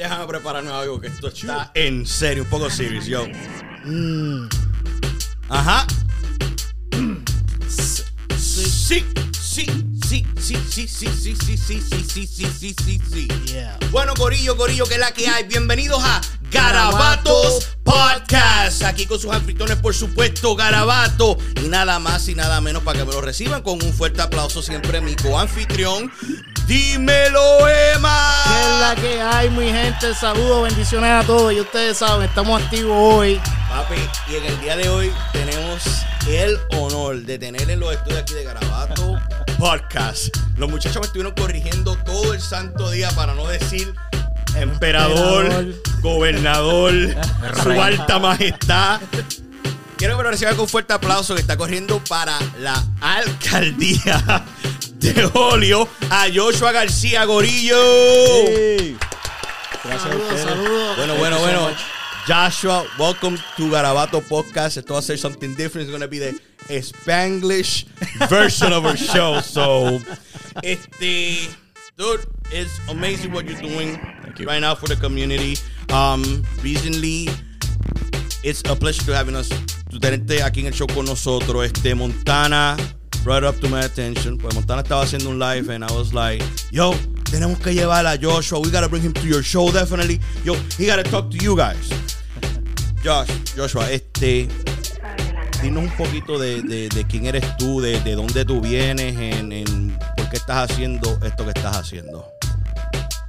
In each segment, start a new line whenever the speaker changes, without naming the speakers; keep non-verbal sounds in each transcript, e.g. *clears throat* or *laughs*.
Déjame prepararme algo que esto está en serio, un poco serious, yo.
Mm.
Ajá. Sí, sí, sí, sí, sí, sí, sí, sí, sí, sí, sí, sí, sí, sí, sí. Bueno, Corillo, Corillo, que es la que hay. Bienvenidos a Garabatos Podcast. Aquí con sus anfitriones, por supuesto, Garabato. Y nada más y nada menos para que me lo reciban con un fuerte aplauso siempre mi coanfitrión. Dímelo, Emma.
¿Qué es la que hay, mi gente? Saludos, bendiciones a todos. Y ustedes saben, estamos activos hoy.
Papi, y en el día de hoy tenemos el honor de tener en los estudios aquí de Garabato *laughs* Podcast. Los muchachos me estuvieron corrigiendo todo el santo día para no decir emperador,
Emperador.
gobernador, *laughs* su alta majestad. Quiero que me lo reciban con fuerte aplauso que está corriendo para la alcaldía de Olio a Joshua García Gorillo.
Saludos, saludos.
Bueno, bueno, bueno. Joshua, welcome to Garabato Podcast. Esto va a ser something different. It's going to be the Spanglish version of our show. So, este, dude, it's amazing what you're doing right now for the community. Um, recently, it's a pleasure to having us, to tenerte aquí en el show con nosotros. Este, Montana brought up to my attention. Pues Montana estaba haciendo un live and I was like, yo, tenemos que llevar a Joshua. We gotta bring him to your show definitely. Yo, he gotta talk to you guys. Josh, Joshua, este, dinos un poquito de, de- de quién eres tú, de, de dónde tú vienes, en, en por qué estás haciendo esto que estás haciendo.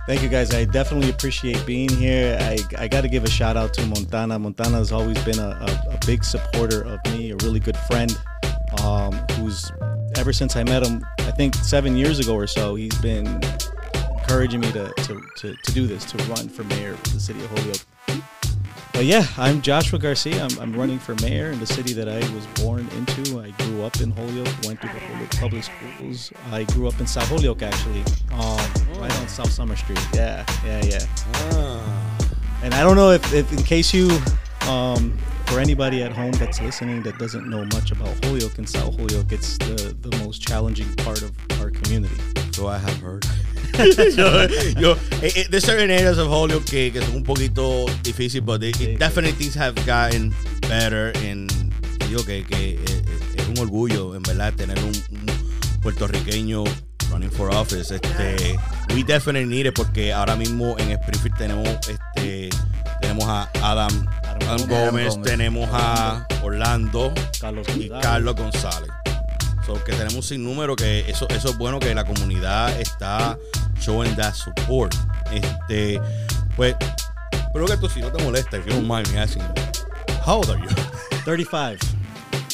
Thank you guys. I definitely appreciate being here. I, I got to give a shout out to Montana. Montana has always been a, a, a big supporter of me, a really good friend um, who's, ever since I met him, I think seven years ago or so, he's been encouraging me to, to, to, to do this, to run for mayor of the city of Holyoke. But yeah, I'm Joshua Garcia. I'm, I'm running for mayor in the city that I was born into. I grew up in Holyoke, went to the Holyoke Public Schools. I grew up in South Holyoke, actually, um, right on South Summer Street. Yeah, yeah, yeah. And I don't know if, if in case you, um, for anybody at home that's listening that doesn't know much about Holyoke and South Holyoke, it's the, the most challenging part of our community.
So I have heard. *laughs* yo, yo, eh, eh, there's certain areas of Holyoke que, que son un poquito difícil, but they,
Sí.
definitely things have gotten better. And digo que, que eh, es un orgullo, en verdad, tener un, un puertorriqueño running for office. Este, we definitely need it porque ahora mismo en Springfield tenemos, este, tenemos a Adam,
Adam Gómez.
Gómez, tenemos a Orlando
Carlos
y
González.
Carlos González. So, que tenemos un sinnúmero que eso, eso es bueno que la comunidad está showing that support. Este, pues, pero que tú si no te molesta, if you don't mind me asking, how old are you?
35.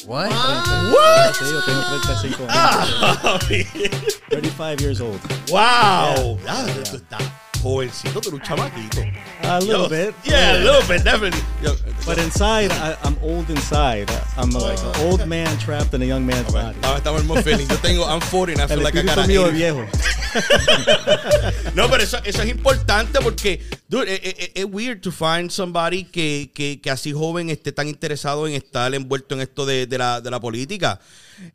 What?
What? Yo tengo 35 años. *laughs*
Ah,
35 years old.
wow, jovencito, pero un chamaquito.
A little
Yo,
bit.
Yeah, a little bit, definitely. Yo,
But inside, I, I'm old inside. I'm like an old man trapped in a young man's
bueno,
body.
estamos, estamos en feeling. Yo tengo, I'm 40 and I feel
El
like I got
mío viejo. *laughs*
No, pero eso, eso es importante porque, dude, es, es- es weird to find somebody que, que, que así joven esté tan interesado en estar envuelto en esto de, de la, de la política.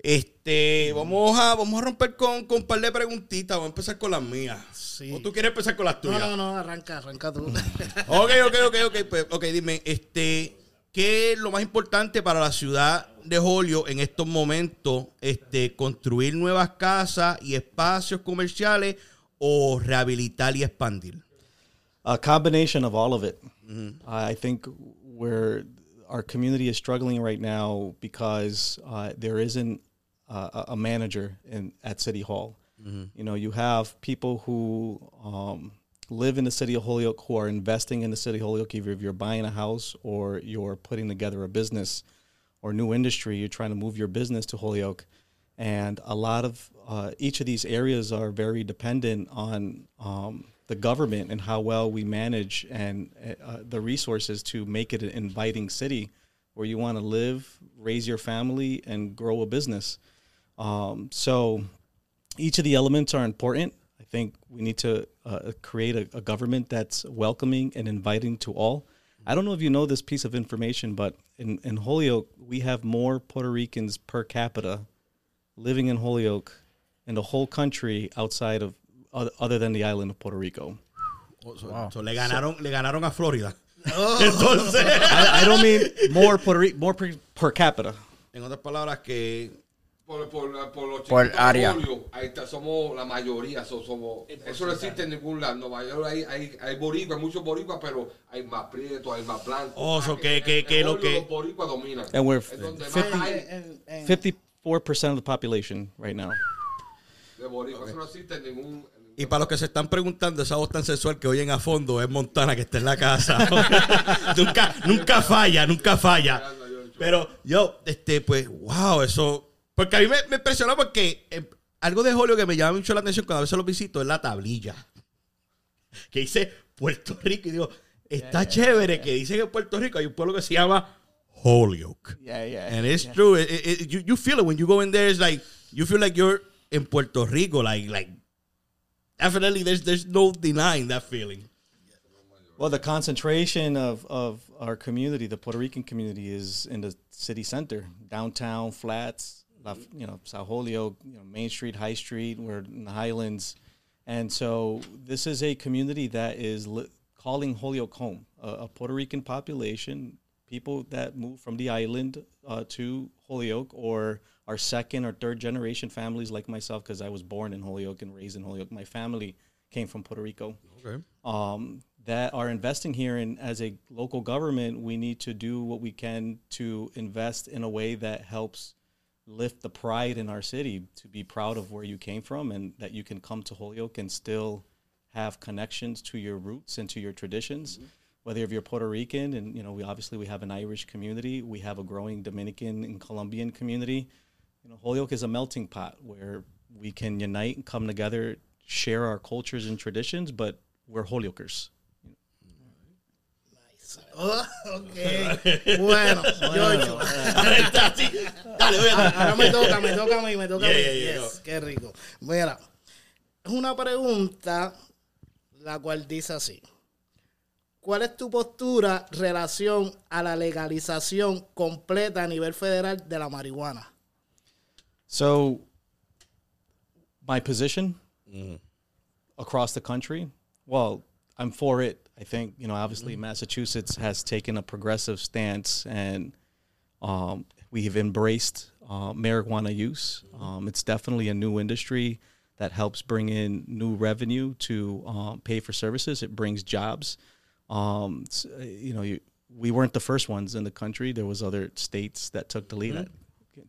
Este, Este, vamos a, vamos a romper con, con un par de preguntitas. Vamos a empezar con las mías.
Sí.
¿O tú quieres empezar con las
No,
tuyas?
no, no, arranca, arranca tú. *laughs*
Ok, ok, ok, ok. Pues, ok, dime, este, ¿qué es lo más importante para la ciudad de Holyoke en estos momentos? Este, construir nuevas casas y espacios comerciales o rehabilitar y expandir.
A combination of all of it. I think where our community is struggling right now because uh, there isn't uh, a- a manager in at City Hall. You know, you have people who um, live in the city of Holyoke who are investing in the city of Holyoke. Either if you're buying a house or you're putting together a business or new industry, you're trying to move your business to Holyoke. And a lot of uh, each of these areas are very dependent on um, the government and how well we manage and uh, the resources to make it an inviting city where you want to live, raise your family, and grow a business. Um, so each of the elements are important. I think we need to uh, create a, a government that's welcoming and inviting to all. I don't know if you know this piece of information, but in, in Holyoke, we have more Puerto Ricans per capita living in Holyoke in the whole country outside of other, other than the island of Puerto Rico.
So, so le ganaron, le ganaron a Florida. *laughs* Entonces,
I, I don't mean more Puerto Rico, more per, per capita.
en otras palabras, que
Por, por, por los
Por
chicos
área.
de Julio, ahí está, somos la mayoría, so- somos, eso no existe en ningún lado. En Nueva York hay, hay, hay boricuas, muchos boricuas, pero hay más prietos, hay más blancos.
Oh, so que- que- que lo que-
Los boricuas dominan.
And we're
Es donde más
50
hay
En- en-
54% of the population right now.
de boricuas. Eso no existe en ningún...
Y para los que se están preguntando, esa voz tan sensual que oyen a fondo es Montana que está en la casa. *laughs* nunca, nunca falla, nunca falla. Pero yo, este, pues, wow, eso. Porque a mí me, me impresionó porque eh, algo de Julio que me llama mucho la atención cuando a veces lo visito es la tablilla. Que dice Puerto Rico. Y digo, está chévere que dice que en Puerto Rico hay un pueblo que se llama Holyoke.
Yeah, yeah.
And it's true. It- it- it- you, you feel it when you go in there. It's like you feel like you're in Puerto Rico. Like like definitely, there's there's no denying that feeling.
Well, the concentration of, of our community, the Puerto Rican community, is in the city center, downtown, flats, La- you know, South Holyoke, you know, Main Street, High Street. We're in the Highlands, and so this is a community that is li- calling Holyoke home. A, a Puerto Rican population, people that move from the island uh, to Holyoke, or our second or third generation families like myself, because I was born in Holyoke and raised in Holyoke. My family came from Puerto Rico um, that are investing here. And as a local government, we need to do what we can to invest in a way that helps lift the pride in our city to be proud of where you came from and that you can come to Holyoke and still have connections to your roots and to your traditions. Mm-hmm. Whether if you're Puerto Rican and you know we obviously we have an Irish community, we have a growing Dominican and Colombian community. You know, Holyoke is a melting pot where we can unite and come together, share our cultures and traditions, but we're Holyokers.
Oh, ok. *laughs* Bueno, Yocho. *laughs*
Dale, voy a-
Ahora me toca, me toca a mí, me toca a mí.
yeah, yeah,
Yes, qué rico. Mira, es una pregunta la cual dice así. ¿Cuál es tu postura relación a la legalización completa a nivel federal de la marihuana?
So, my position across the country, well, I'm for it. I think you know, obviously, Massachusetts has taken a progressive stance, and um, we have embraced uh, marijuana use. Um, it's definitely a new industry that helps bring in new revenue to um, pay for services. It brings jobs. Um, uh, you know, you, we weren't the first ones in the country. There was other states that took the lead.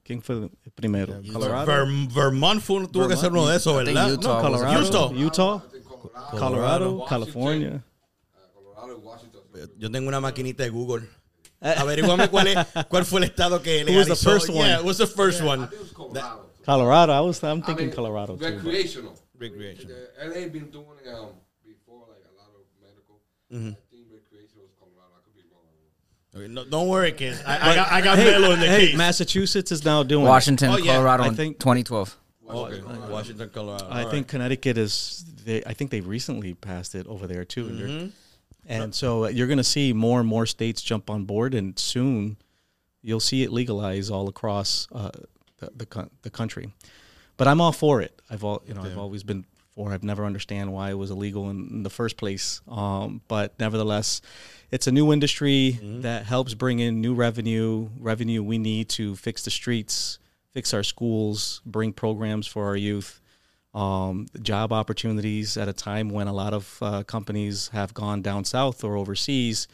¿Quién fue el primero? Colorado.
Ver- Vermont fue, tuvo que ser uno de esos,
I
¿verdad?
Utah
No,
Colorado,
Utah.
Utah,
Colorado,
Colorado,
Washington,
California.
Colorado y Washington.
Yo tengo una maquinita de Google. Averiguame cuál, es, cuál fue el estado que *laughs*
Who was the first one?
Yeah, what's the first
I
one?
think it was Colorado.
Colorado. I was. I'm
I
thinking
mean,
Colorado too. but-
Recreational.
Recreation.
LA been doing um before like a lot of medical.
Mm-hmm.
I think recreational was Colorado. I could be wrong.
Okay, no, don't worry, kids. I, I got, I got
Hey,
Melo in the
hey,
case.
Massachusetts is now doing. it.
Washington,
Oh, yeah,
Colorado
I think-
2012.
Okay, Washington, Colorado.
I
All
think Connecticut is. They, I think they recently passed it over there too. They're- And so uh, you're going to see more and more states jump on board, and soon you'll see it legalize all across uh, the the the, country. But I'm all for it. I've all you know I've always been for. I've never understand why it was illegal in, in the first place. Um, but nevertheless, it's a new industry that helps bring in new revenue. Revenue we need to fix the streets, fix our schools, bring programs for our youth um, job opportunities at a time when a lot of uh, companies have gone down south or overseas.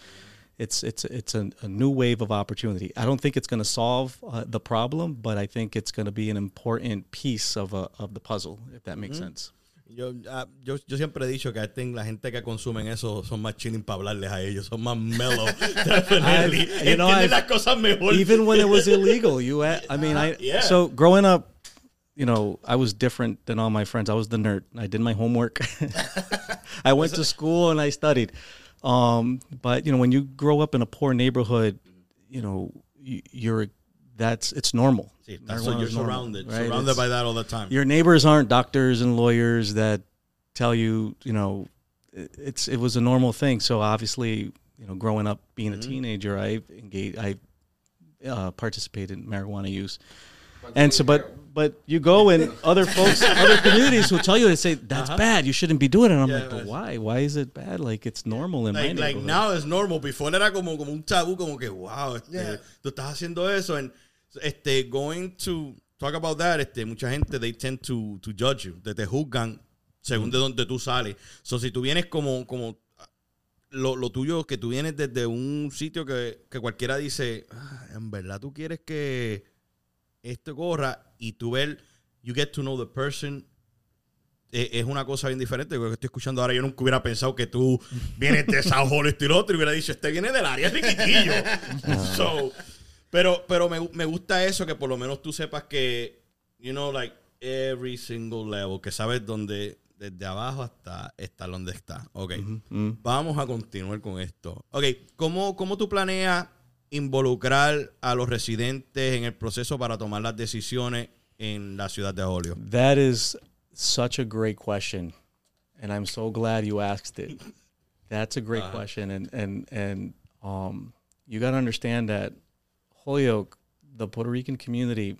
It's it's it's a, a new wave of opportunity. I don't think it's going to solve uh, the problem, but I think it's going to be an important piece of a, of the puzzle, if that makes sense.
Yo, ah, yo, yo siempre he dicho que I think la gente que consumen eso son más chilling para hablarles a ellos, son más mellow. *laughs* *laughs* Definitely.
you know, I've-
las cosas mejor.
Even when it was *laughs* illegal, you, I mean, I
Yeah.
so growing up, you know, I was different than all my friends. I was the nerd. I did my homework. *laughs* I went to school and I studied. Um, but you know, when you grow up in a poor neighborhood, you know, you, you're that's it's normal.
Sí, that's what you're
normal,
surrounded,
right?
surrounded
It's-
by that all the time.
your neighbors aren't doctors and lawyers that tell you, you know, it- it's it was a normal thing. So obviously, you know, growing up being a teenager, I engaged, I uh, participated in marijuana use, and so but but you go and other folks, other communities will tell you they say that's bad. You shouldn't be doing it. And I'm
Yeah,
like, but why? Why is it bad? Like it's normal in my
like, like now it's normal. Before era como, como un tabú, como que, wow, este, tú estás haciendo eso. And este, going to talk about that, este, mucha gente, they tend to, to judge you. Te, te juzgan según de dónde tú sales. So, si tú vienes como, como lo, lo tuyo, que tú vienes desde un sitio que, que cualquiera dice, "Ah, en verdad tú quieres que esto corra y tú ver, you get to know the person eh, es una cosa bien diferente. Lo que estoy escuchando ahora, yo nunca hubiera pensado que tú vienes de Sao Paulo esto y lo otro y hubiera dicho, este viene del área riquitillo. so, pero pero me, me gusta eso, que por lo menos tú sepas que, you know, like, every single level, que sabes dónde, desde abajo hasta estar donde está. Ok, vamos a continuar con esto. Ok, ¿cómo, cómo tú planeas involucrar a los residentes en el proceso para tomar las decisiones en la ciudad de Holyoke?
That is such a great question, and I'm so glad you asked it. That's a great question, and and and um, you got to understand that Holyoke, the Puerto Rican community,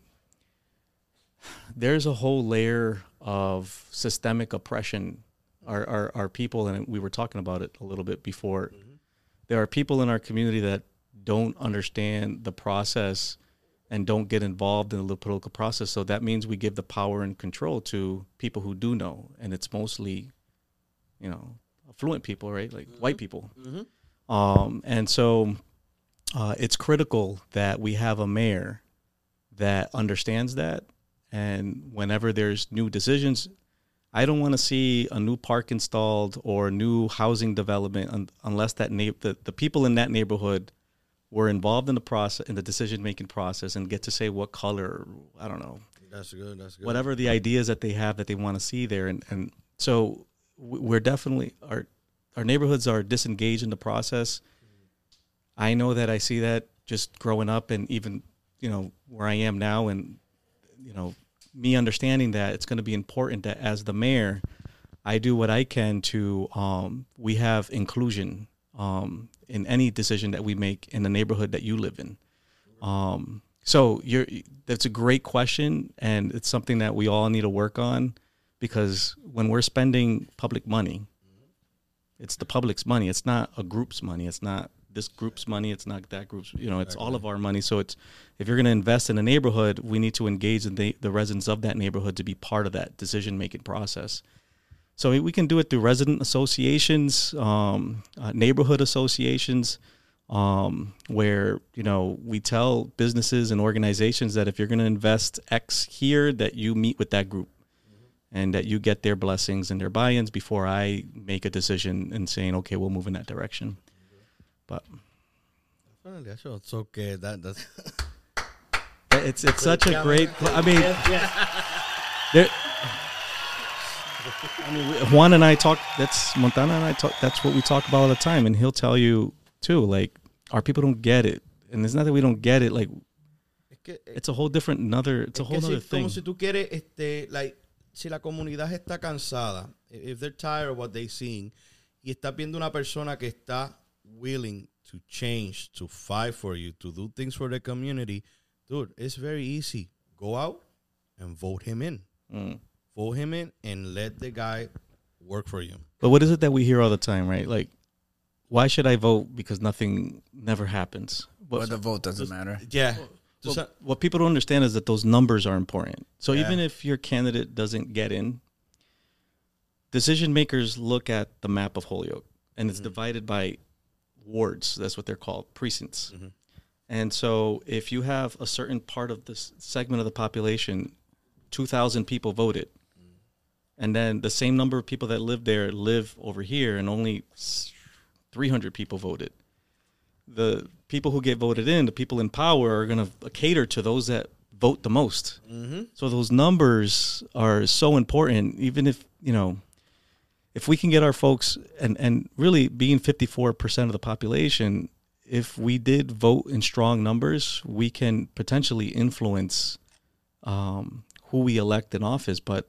there's a whole layer of systemic oppression. Our, our our people, and we were talking about it a little bit before. There are people in our community that don't understand the process and don't get involved in the political process. So that means we give the power and control to people who do know, and it's mostly, you know, affluent people, right? Like white people. Um, and so uh, it's critical that we have a mayor that understands that, and whenever there's new decisions. I don't want to see a new park installed or new housing development un- unless that na- the, the people in that neighborhood were involved in the process in the decision making process and get to say what color I don't know
That's good, that's good.
whatever the ideas that they have that they want to see there and and so we're definitely our our neighborhoods are disengaged in the process I know that I see that just growing up and even you know where I am now and you know me understanding that it's going to be important that as the mayor I do what I can to um, we have inclusion um, in any decision that we make in the neighborhood that you live in. Um, so you're that's a great question, and it's something that we all need to work on because when we're spending public money, it's the public's money. It's not a group's money. It's not this group's money. It's not that group's. You know, it's all of our money. So it's if you're going to invest in a neighborhood, we need to engage in the, the residents of that neighborhood to be part of that decision making process. So we can do it through resident associations, um, uh, neighborhood associations, um, where you know we tell businesses and organizations that if you're going to invest X here, that you meet with that group, and that you get their blessings and their buy-ins before I make a decision and saying, okay, we'll move in that direction. But
Definitely, all. So que that, that's
it's it's such a great. I mean, there. *laughs* I mean, Juan and I talk. That's Montana and I talk. That's what we talk about all the time, and he'll tell you too. Like our people don't get it, and it's not that we don't get it. Like it's a whole different another. It's a whole other
si,
thing.
como si tú quieres, este, like, si la comunidad está cansada, if they're tired of what they seeing, y estás viendo una persona que está willing to change, to fight for you, to do things for the community, dude, it's very easy. go out and vote him in.
Mm.
Vote him in and let the guy work for you.
But what is it that we hear all the time, right? Like, why should I vote because nothing never happens?
But
What,
the vote doesn't matter.
Yeah.
well,
Just,
what people don't understand is that those numbers are important. So
Yeah.
even if your candidate doesn't get in, decision makers look at the map of Holyoke, and it's mm-hmm. divided by wards. That's what they're called, precincts. Mm-hmm. And so if you have a certain part of this segment of the population, 2,000 people voted, and then the same number of people that live there live over here, and only 300 people voted. The people who get voted in, the people in power, are going to cater to those that vote the most. So those numbers are so important. Even if you know, if we can get our folks, and and really being 54 percent of the population, if we did vote in strong numbers, we can potentially influence um, who we elect in office. But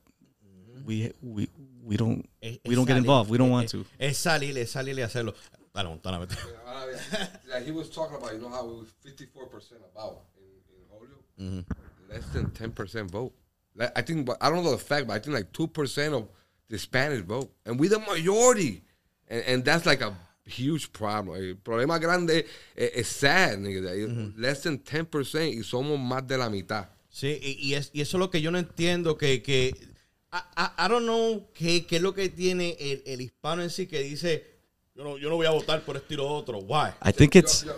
we we we don't
es-
we don't get involved. We don't
es-
want to.
Es salir, es salir y hacerlo. Dale, Montana, vete.
Ahora bien, like he was talking about, you know how was 54% about in, in Holyoke? Less than 10% vote. Like, I think, but I don't know the fact, but I think like 2% of the Spanish vote. And we're the majority. And, and that's like a huge problem. El problema grande es, es sad, nigga. Less than 10% y somos más de la mitad.
Sí, y, y es, y eso es lo que yo no entiendo, que, que I, I- I don't know qué, qué es lo que tiene el, el hispano en sí que dice, yo no, yo no voy a votar por esto y lo otro. Why?
I think it's.
Yo-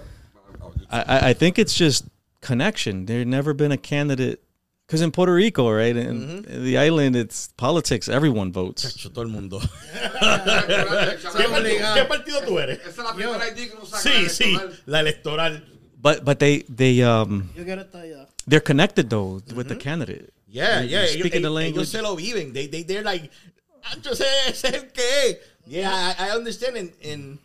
yo- you-
I, I- I think it's just connection. There never been a candidate because in Puerto Rico, right, in, in the island, it's politics. Everyone votes.
Todo el mundo. *laughs* *laughs*
¿Qué
partido, tú eres?
Esa es la primera ID que uno saca.
Sí, sí, la electoral.
But but they they um
Yo quiero estar allá.
they're connected though with the candidate.
Yeah, yeah. Ellos,
speaking the
ellos-
language.
ellos se lo viven. They, they, they're like, "Ah, yo sé, ese es el que es. Yeah, I, I understand. En, en-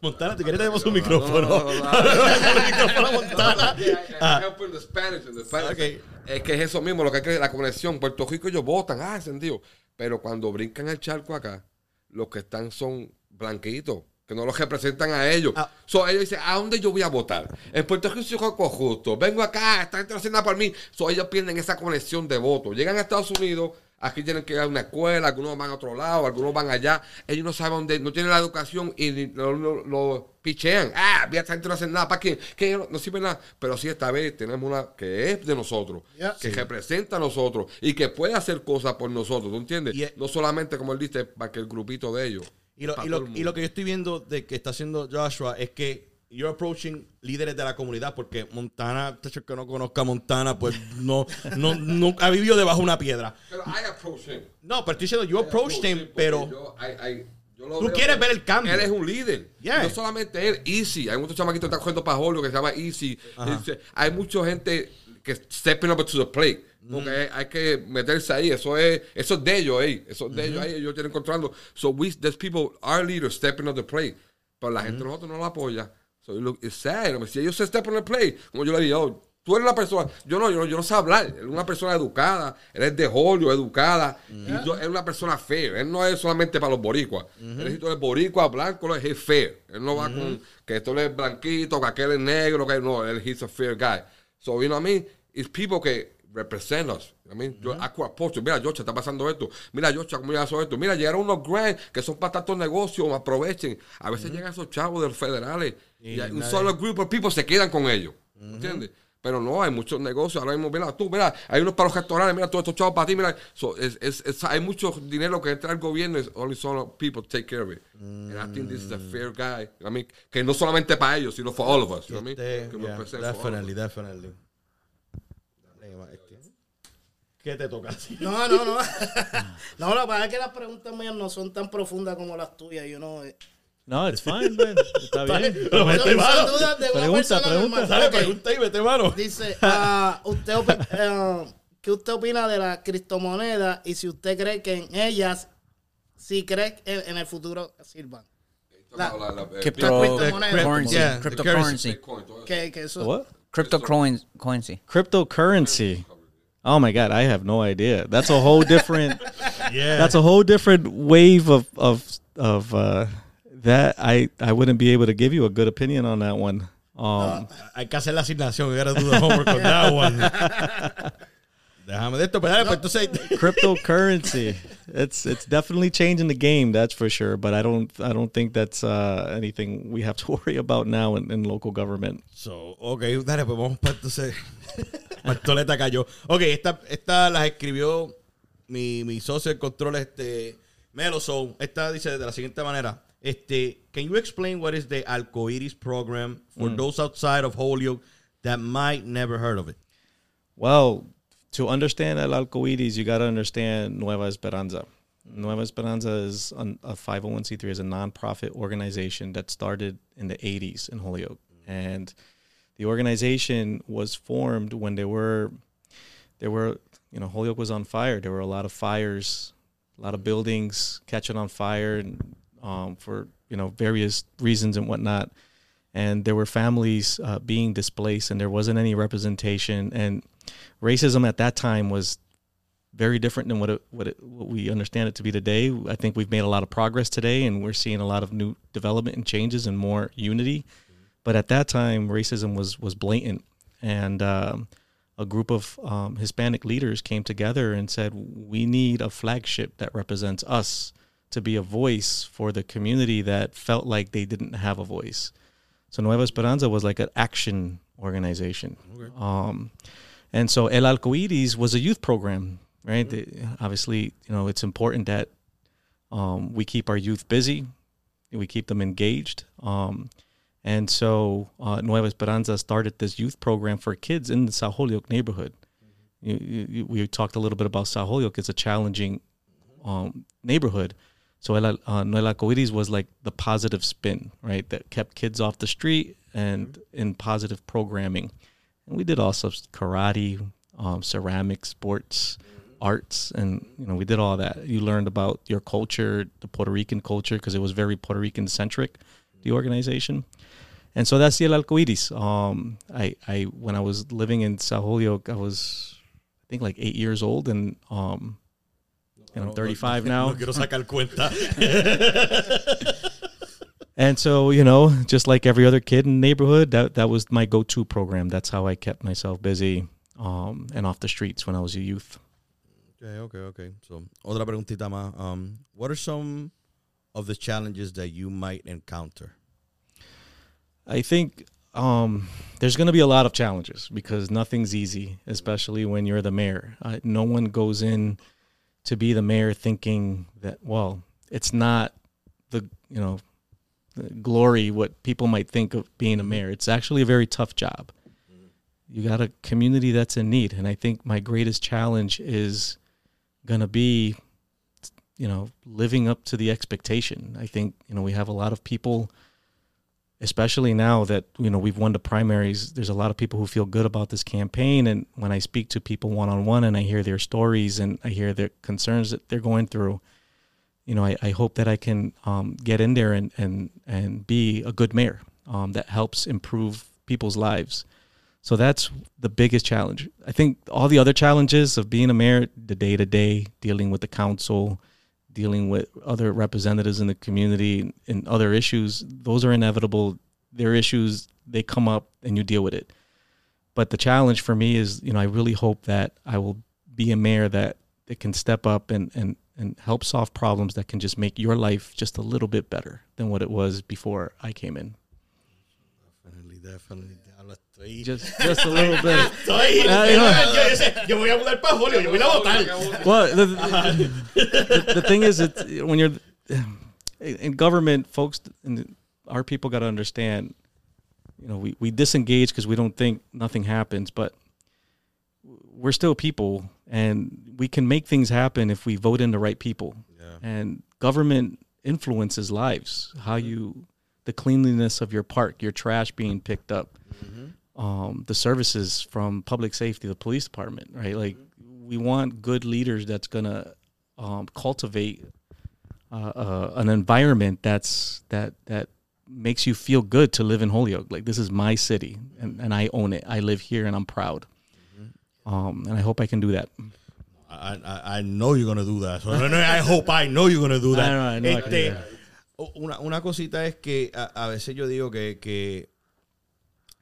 Montana, ¿te quieres tenemos un micrófono?
no, no, no.
el micrófono a Montana.
Yeah, I- I
Ah,
help in the Spanish, in the Spanish.
Okay.
Es que es eso mismo, lo que hay que la conexión. Puerto Rico ellos votan, ah, encendido. Pero cuando brincan el charco acá, los que están son blanquitos, que no los representan a ellos.
Ah.
So, ellos dicen, ¿a dónde yo voy a votar? En Puerto Rico soy poco justo. Vengo acá, esta gente no por mí. So, ellos pierden esa conexión de voto. Llegan a Estados Unidos, aquí tienen que ir a una escuela, algunos van a otro lado, algunos van allá. Ellos no saben dónde, no tienen la educación y lo, lo- lo pichean. Ah, esta gente no hace nada. ¿Para qué? Que no, no sirve nada. Pero sí, esta vez tenemos una que es de nosotros, que representa a nosotros y que puede hacer cosas por nosotros. ¿Tú entiendes? No solamente, como él dice, para que el grupito de ellos.
Y lo, y, lo, y lo que yo estoy viendo de que está haciendo Joshua es que you're approaching líderes de la comunidad porque Montana, tacho, que no conozca a Montana, pues *laughs* no, no, nunca ha vivido debajo de una piedra.
Pero I approach him.
No, pero estoy diciendo, you approached him, pero
yo- I- I- yo lo
Tú
veo
quieres ver el cambio.
Él es un líder.
Yeah.
No solamente él, Easy. Hay muchos chamaquitos que están cogiendo para Julio que se llama Easy. Hay mucha gente que stepping up to the plate. Porque hay, hay que meterse ahí. Eso es, eso es de ellos, eh. Eso es de ellos ahí. Ellos tienen controlando. So we, there's people, our leaders stepping up the plate. Pero la gente de nosotros no la apoya. So look, it's sad. Si ellos se step on the plate, como yo le digo, oh, tú eres una persona, yo no, yo no, yo no sé hablar. Él es una persona educada. Él es de Julio, educada. Y yo, él es una persona fair. Él no es solamente para los boricuas. Él es, boricua, blanco, no es fair. Él no va con que esto es blanquito, que aquel es negro, que no. Él he's a fair guy. So, you know what I mean? It's people que represent us. I mean, yo I approach, mira, Yocha, está pasando esto. Mira, Yocha, cómo llega eso esto. Mira, llegaron unos grants que son para tantos negocios, aprovechen. A veces llegan esos chavos de los federales y, hay un solo grupo de people se quedan con ellos. ¿Entiendes? Pero no, hay muchos negocios. Ahora mismo, mira, tú, mira, hay unos para los restaurantes, mira, todos estos chavos para ti, mira. So, es, es, es- hay mucho dinero que entra al gobierno, es only some people take care of it. And I think this is a fair guy. I mean, que no solamente para ellos, sino for all of us. You know what I mean?
Este, yeah, definitely, definitely. ¿Qué te toca?
No, no, no. *laughs* no, lo que pasa es que las preguntas mías no son tan profundas como las tuyas. Yo no.
No, it's fine, man. Está *laughs* bien.
Pero mete
Son-
mano.
Pregunta, pregunta.
Dale, pregunta y mete mano.
Dice, ah, usted opi- *laughs* eh, ¿qué usted opina de las criptomonedas y si usted cree que en ellas, si cree que en, en el futuro sirvan? La-
La- la-
Crypto
criptomoneda.
currency.
Yeah,
Cryptocurrency.
Eso.
Que, que eso,
What?
Cryptocurrency.
Cryptocurrency. Oh my god, I have no idea. That's a whole different. *laughs*
Yeah.
that's a whole different wave of of of uh, that. I I wouldn't be able to give you a good opinion on that one. Um,
Hay que hacer la asignación. You gotta do the homework on that one. *laughs* Déjame de esto, pero dale, pues, entonces.
cryptocurrency. It's it's definitely changing the game, that's for sure. But I don't I don't think that's uh, anything we have to *laughs* worry about now in, in local government.
So, ok, dale, pues vamos para entonces. Martoleta cayó. Ok, esta, esta las escribió mi, mi socio de control, este, Melo. So, esta dice de la siguiente manera. Este, can you explain what is the Arco Iris program for mm. those outside of Holyoke that might never heard of it?
Well, to understand El Arco Iris, you got to understand Nueva Esperanza. Nueva Esperanza is an, a 501c3, is a nonprofit organization that started in the 80s in Holyoke. And the organization was formed when there were, there were, you know, Holyoke was on fire. There were a lot of fires, a lot of buildings catching on fire and, um, for, you know, various reasons and whatnot and there were families uh, being displaced and there wasn't any representation and racism at that time was very different than what it, what, it, what we understand it to be today. I think we've made a lot of progress today and we're seeing a lot of new development and changes and more unity. But at that time, racism was was blatant, and um, a group of um, Hispanic leaders came together and said, "We need a flagship that represents us to be a voice for the community that felt like they didn't have a voice." So Nueva Esperanza was like an action organization. Um, and so El Arco Iris was a youth program, right? The- obviously, you know, it's important that um, we keep our youth busy, we keep them engaged. Um, and so uh, Nueva Esperanza started this youth program for kids in the Holyoke neighborhood. You, you, we talked a little bit about Holyoke. It's a challenging um, neighborhood. So El, uh, Nueva Arco Iris was like the positive spin, right? That kept kids off the street and in positive programming. And we did also karate, um, ceramic, sports, arts, and you know we did all that. You learned about your culture, the Puerto Rican culture, because it was very Puerto Rican centric, the organization. And so that's the El Arco Iris. Um, I, I when I was living in South Holyoke, I was I think like eight years old, and um, and I'm 35 now.
No quiero sacar cuenta. *laughs* *laughs*
And so, you know, just like every other kid in the neighborhood, that that was my go-to program. That's how I kept myself busy um, and off the streets when I was a youth.
Okay, okay, okay. So, otra preguntita más. Um, what are some of the challenges that you might encounter?
I think um, there's going to be a lot of challenges because nothing's easy, especially when you're the mayor. Uh, no one goes in to be the mayor thinking that, well, it's not the you know the glory what people might think of being a mayor. It's actually a very tough job. You got a community that's in need, and I think my greatest challenge is going to be, you know, living up to the expectation. I think you know we have a lot of people especially now that you know we've won the primaries there's a lot of people who feel good about this campaign. And when i speak to people one-on-one and i hear their stories and i hear their concerns that they're going through you know i, I hope that i can um, get in there and, and, and be a good mayor um, that helps improve people's lives. So that's the biggest challenge. I think all the other challenges of being a mayor the day-to-day dealing with the council dealing with other representatives in the community and other issues, those are inevitable. They're issues, they come up and you deal with it. But the challenge for me is, you know, I really hope that I will be a mayor that, that can step up and, and, and help solve problems that can just make your life just a little bit better than what it was before I came in.
Definitely, definitely.
Just just a little *laughs* bit.
Estoy-
Ah, you know.
yo, yo sé, yo voy a mudar para Julio, yo voy a votar.
well, the, the, the thing is, it's when you're in government, folks, and our people got to understand. You know, we we disengage because we don't think nothing happens, but we're still people, and we can make things happen if we vote in the right people. And government influences lives. How you, the cleanliness of your park, your trash being picked up, um, the services from public safety, the police department, right? Like we want good leaders that's gonna um, cultivate uh, uh, an environment that's that that makes you feel good to live in Holyoke. Like this is my city, and, and I own it. I live here, and I'm proud. Um, and I hope I can do that.
I, I, I know you're gonna do that. So, I hope I know you're gonna do *laughs* that.
I know, I know can do that.
una, una cosita es que a, a veces yo digo que, que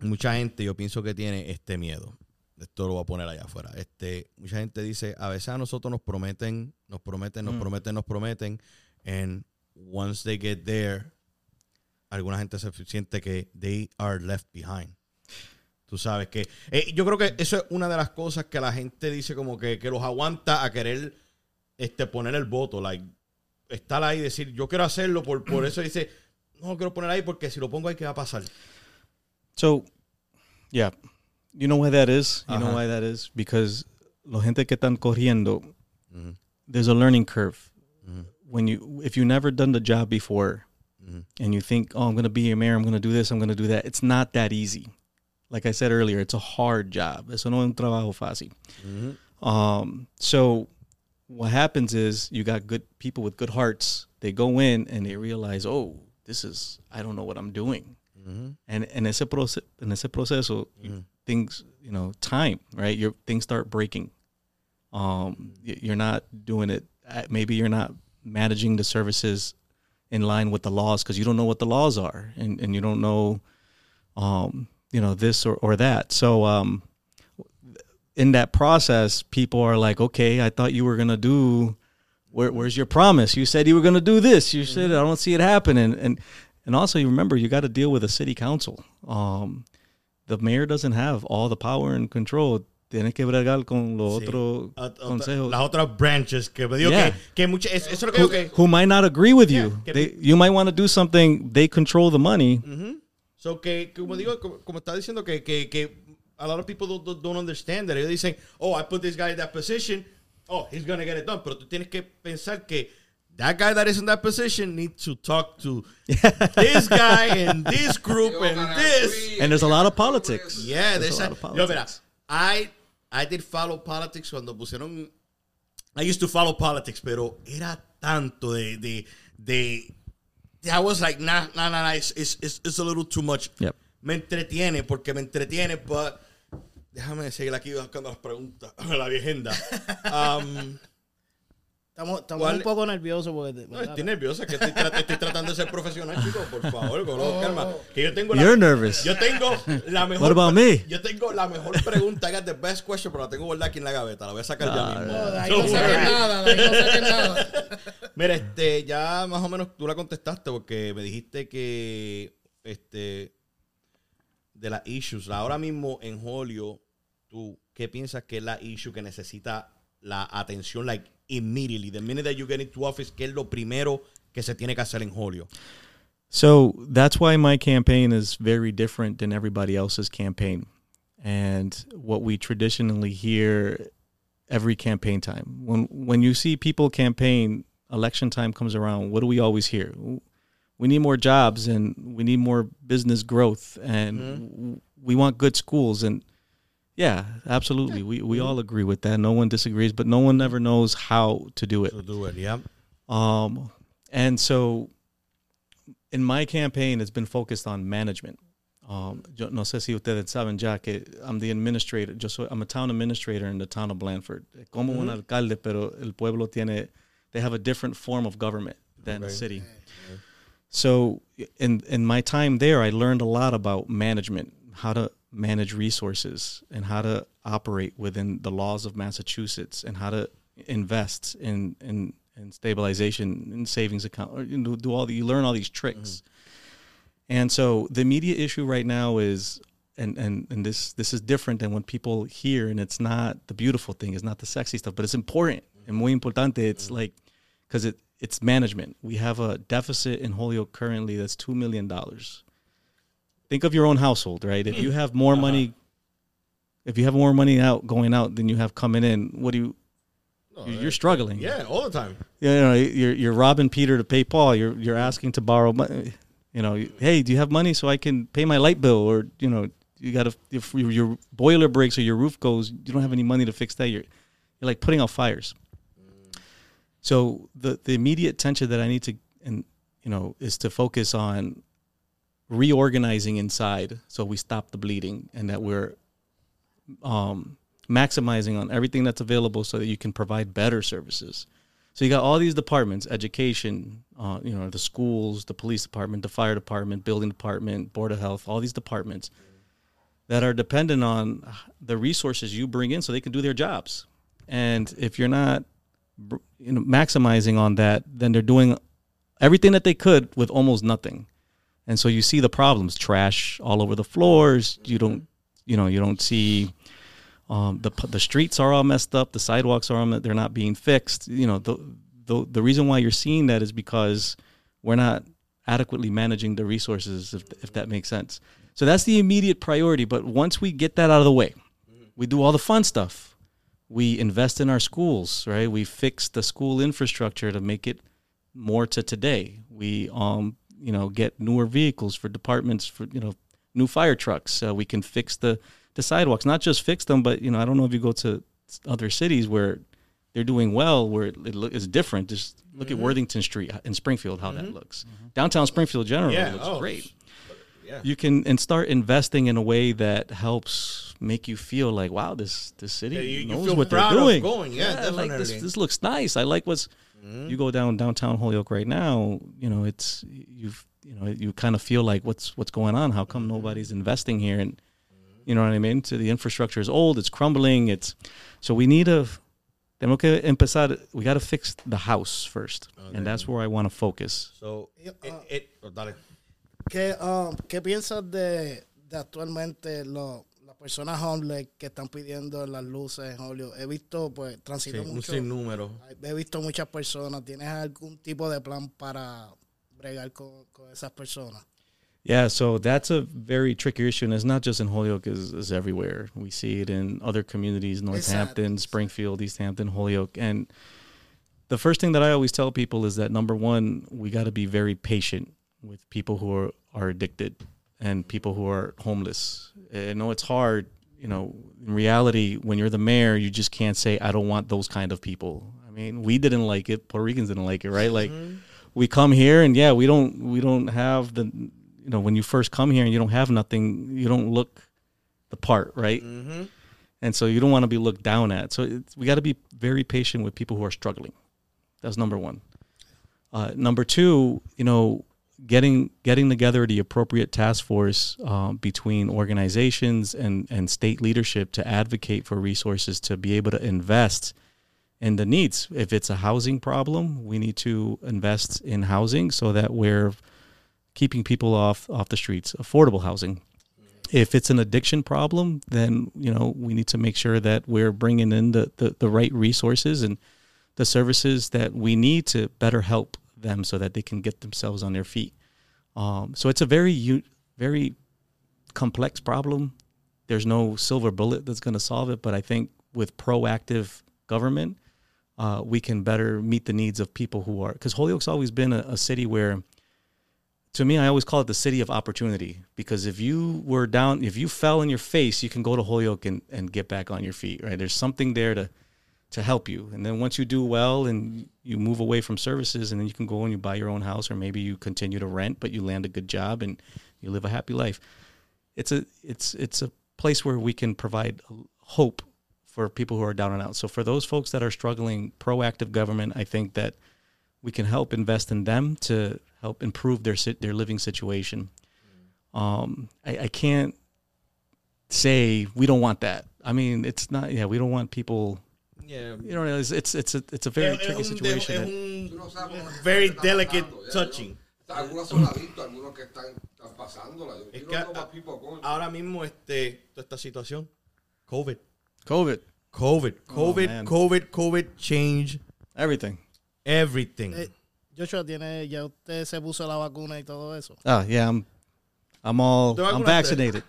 mucha gente yo pienso que tiene este miedo esto lo voy a poner allá afuera. Este, mucha gente dice, a veces a nosotros nos prometen, nos prometen, nos prometen, nos prometen, and once they get there, alguna gente se siente que they are left behind. Tú sabes que eh, yo creo que eso es una de las cosas que la gente dice como que, que los aguanta a querer este, poner el voto, like, estar ahí y decir, yo quiero hacerlo, por, por *clears throat* eso dice, no lo quiero poner ahí porque si lo pongo ahí, ¿qué va a pasar?
So, yeah, you know why that is. You know why that is because la gente que están corriendo,
Ujú.
there's a learning curve.
Mhm.
When you, if you never done the job before,
Mhm.
and you think, oh, I'm gonna be a mayor, I'm gonna do this, I'm gonna do that. It's not that easy. Like I said earlier, it's a hard job. Eso no es un trabajo fácil.
Ujú.
Um, so what happens is you got good people with good hearts. They go in and they realize, oh, this is I don't know what I'm doing.
Ujú.
And en ese proceso, en ese proceso, you- things you know, time right. Your things start breaking. Um, you're not doing it. uh, Maybe you're not managing the services in line with the laws because you don't know what the laws are, and and you don't know, um, you know this or or that. So um, in that process, people are like, okay, I thought you were gonna do. Where, where's your promise? You said you were gonna do this. You said I don't see it happening, and and also you remember you got to deal with a city council. Um, the mayor doesn't have all the power and control. Tiene que bregar con los
Sí.
otros
Ot- ot-
consejos.
Las otras branches que digo
Yeah.
que, que mucha, es- eso es lo que digo que
who might not agree with you.
Yeah,
They, you might want to do something. They control the money.
So que, como digo, como, como está diciendo que, que, que a lot of people don't, don't- understand that. Ellos dicen, oh, I put this guy in that position, oh, he's gonna get it done. Pero tú tienes que pensar que that guy that is in that position needs to talk to *laughs* this guy and this *laughs* group and this.
And there's a lot of politics.
Yeah,
There's
there's
a
a,
lot of politics.
yo, mira. I, I did follow politics cuando pusieron. I used to follow politics, pero era tanto de. de, de I was like, nah, nah, nah, nah it's, it's, it's, it's a little too much.
Yep.
Me entretiene, porque me entretiene, but. Déjame seguir aquí buscando las preguntas. *laughs* La viejenda. Um,
Estamos, estamos
¿Cuál-
un poco nerviosos porque...
no, estoy nerviosa, que estoy, tra- estoy tratando de ser profesional, chicos. Por favor, con calma. Que yo tengo la-
You're nervous.
Yo tengo la mejor.
What about me?
Yo tengo la mejor pregunta. I got the best question, pero la tengo guardada aquí en la gaveta. La voy a sacar ya
Ah,
mismo.
No, de ahí no
worry.
nada, de ahí no nada. *laughs*
Mira, este, ya más o menos tú la contestaste porque me dijiste que este de las issues. Ahora mismo en Julio, tú qué piensas que es la issue que necesita la atención like immediately, the minute that you get into office, ¿qué es lo primero que se tiene que hacer en Julio?
So that's why my campaign is very different than everybody else's campaign. And what we traditionally hear every campaign time. When when you see people campaign, election time comes around, what do we always hear? We need more jobs and we need more business growth and mm-hmm. we want good schools and yeah, absolutely. We we all agree with that. No one disagrees, but no one ever knows how to do it.
To do it, yeah.
Um, and so in my campaign, it's been focused on management. Um, yo no sé si ustedes saben ya que I'm the administrator. Yo soy, I'm a town administrator in the town of Blandford. Como un alcalde, pero el pueblo tiene, they have a different form of government than the city. So in in my time there, I learned a lot about management, how to manage resources, and how to operate within the laws of Massachusetts, and how to invest in in, in stabilization and savings account. Or, you know, do all the, you learn all these tricks. Mm-hmm. And so the immediate issue right now is. And, and, and this this is different than when people hear and it's not the beautiful thing it's not the sexy stuff but it's important and muy importante it's mm-hmm. like because it it's management. We have a deficit in Holyoke currently that's two million dollars. Think of your own household, right? If you hmm. have more money, uh-huh. if you have more money out going out than you have coming in, what do you? you're, you're struggling.
Yeah, all the time.
You know, you're you're robbing Peter to pay Paul. You're you're asking to borrow money. You know, hey, do you have money so I can pay my light bill? Or you know, you got to if your, your boiler breaks or your roof goes, you don't have any money to fix that. You're you're like putting out fires. Mm. So the the immediate tension that I need to and you know is to focus on reorganizing inside so we stop the bleeding and that we're um, maximizing on everything that's available so that you can provide better services. So you got all these departments: education, uh, you know, the schools, the police department, the fire department, building department, board of health, all these departments. that are dependent on the resources you bring in so they can do their jobs. And if you're not you know, maximizing on that, then they're doing everything that they could with almost nothing. And so you see the problems, trash all over the floors. You don't, you know, you don't see um, the the streets are all messed up. The sidewalks are all, they're not being fixed. You know, the, the the reason why you're seeing that is because we're not adequately managing the resources, if if that makes sense. So that's the immediate priority. But once we get that out of the way, we do all the fun stuff. We invest in our schools, right? We fix the school infrastructure to make it more to today. We um you know get newer vehicles for departments for you know new fire trucks. Uh, we can fix the the sidewalks, not just fix them, but you know I don't know if you go to other cities where they're doing well, where it, it look, is different. Just look at Worthington Street in Springfield, how that looks. Downtown Springfield generally
Yeah,
looks
oh,
great.
yeah.
You can and start investing in a way that helps make you feel like, wow, this this city
Yeah, you- you
knows
feel
what they're doing.
going. Yeah,
like this
definitely.
this looks nice. I like what's Mm-hmm. you go down downtown Holyoke right now, you know, it's you've you know, you kind of feel like what's what's going on? How come mm-hmm. nobody's investing here and mm-hmm. you know what I mean? So the infrastructure is old, it's crumbling, it's so we need a tenemos que empezar we got to fix the house first. And that's where I want to focus.
So, it, uh, it, oh, dale.
¿Qué, um, ¿Qué piensas de, de actualmente lo- las personas homeless que están pidiendo las luces en Holyoke? He visto, pues,
Sí,
transito
un sinnúmero.
He visto muchas personas. ¿Tienes algún tipo de plan para bregar con, con esas personas?
Yeah, so that's a very tricky issue, and it's not just in Holyoke; it's, is everywhere. We see it in other communities: Northampton, Springfield, Easthampton, Holyoke. And the first thing that I always tell people is that number one, we got to be very patient with people who are are addicted and people who are homeless. I know it's hard. You know, in reality, when you're the mayor, you just can't say, "I don't want those kind of people." I mean, we didn't like it. Puerto Ricans didn't like it, right? Like, we come here and yeah, we don't we don't have the you know when you first come here and you don't have nothing, you don't look the part, right?
Mm-hmm.
And so you don't want to be looked down at. So it's, we got to be very patient with people who are struggling. That's number one. Uh, number two, you know, getting getting together the appropriate task force um, between organizations and and state leadership to advocate for resources to be able to invest in the needs. If it's a housing problem, we need to invest in housing so that we're keeping people off off the streets, affordable housing. If it's an addiction problem, then you know we need to make sure that we're bringing in the, the, the right resources and the services that we need to better help them so that they can get themselves on their feet. Um, so it's a very very complex problem. There's no silver bullet that's going to solve it, but I think with proactive government, uh, we can better meet the needs of people who are because Holyoke's always been a, a city where to me, I always call it the city of opportunity because if you were down, if you fell in your face, you can go to Holyoke and, and get back on your feet, right? There's something there to to help you. And then once you do well and you move away from services, and then you can go and you buy your own house, or maybe you continue to rent, but you land a good job and you live a happy life. It's a it's it's a place where we can provide hope for people who are down and out. So for those folks that are struggling, proactive government, I think that we can help invest in them to help improve their their living situation. Um, I, I can't say we don't want that. I mean, it's not. Yeah, we don't want people.
Yeah.
You know, it's it's it's a it's a very
Es- es
tricky
un-
situation.
es un
Tú no sabes cómo la gente
very delicate touching.
¿no? Algunos son adictos, algunos que están, están pasándola. Yo
Es que a-
what people are going
ahora mismo este toda esta situación COVID
COVID,
COVID COVID
man.
COVID COVID change
everything.
everything
Eh, Joshua, ¿tiene, ¿ya usted se puso la vacuna y todo eso?
Ah, yeah, I'm I'm all I'm vaccinated.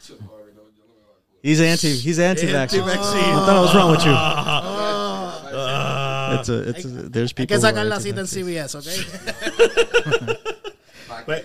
He's anti he's anti-vaccine.
Anti-vaccine.
I thought I was wrong with you. It's a it's a, there's
Hay
people.
que
who are
sacar la cita en. CBS, ¿ok?
¿Para
Pues,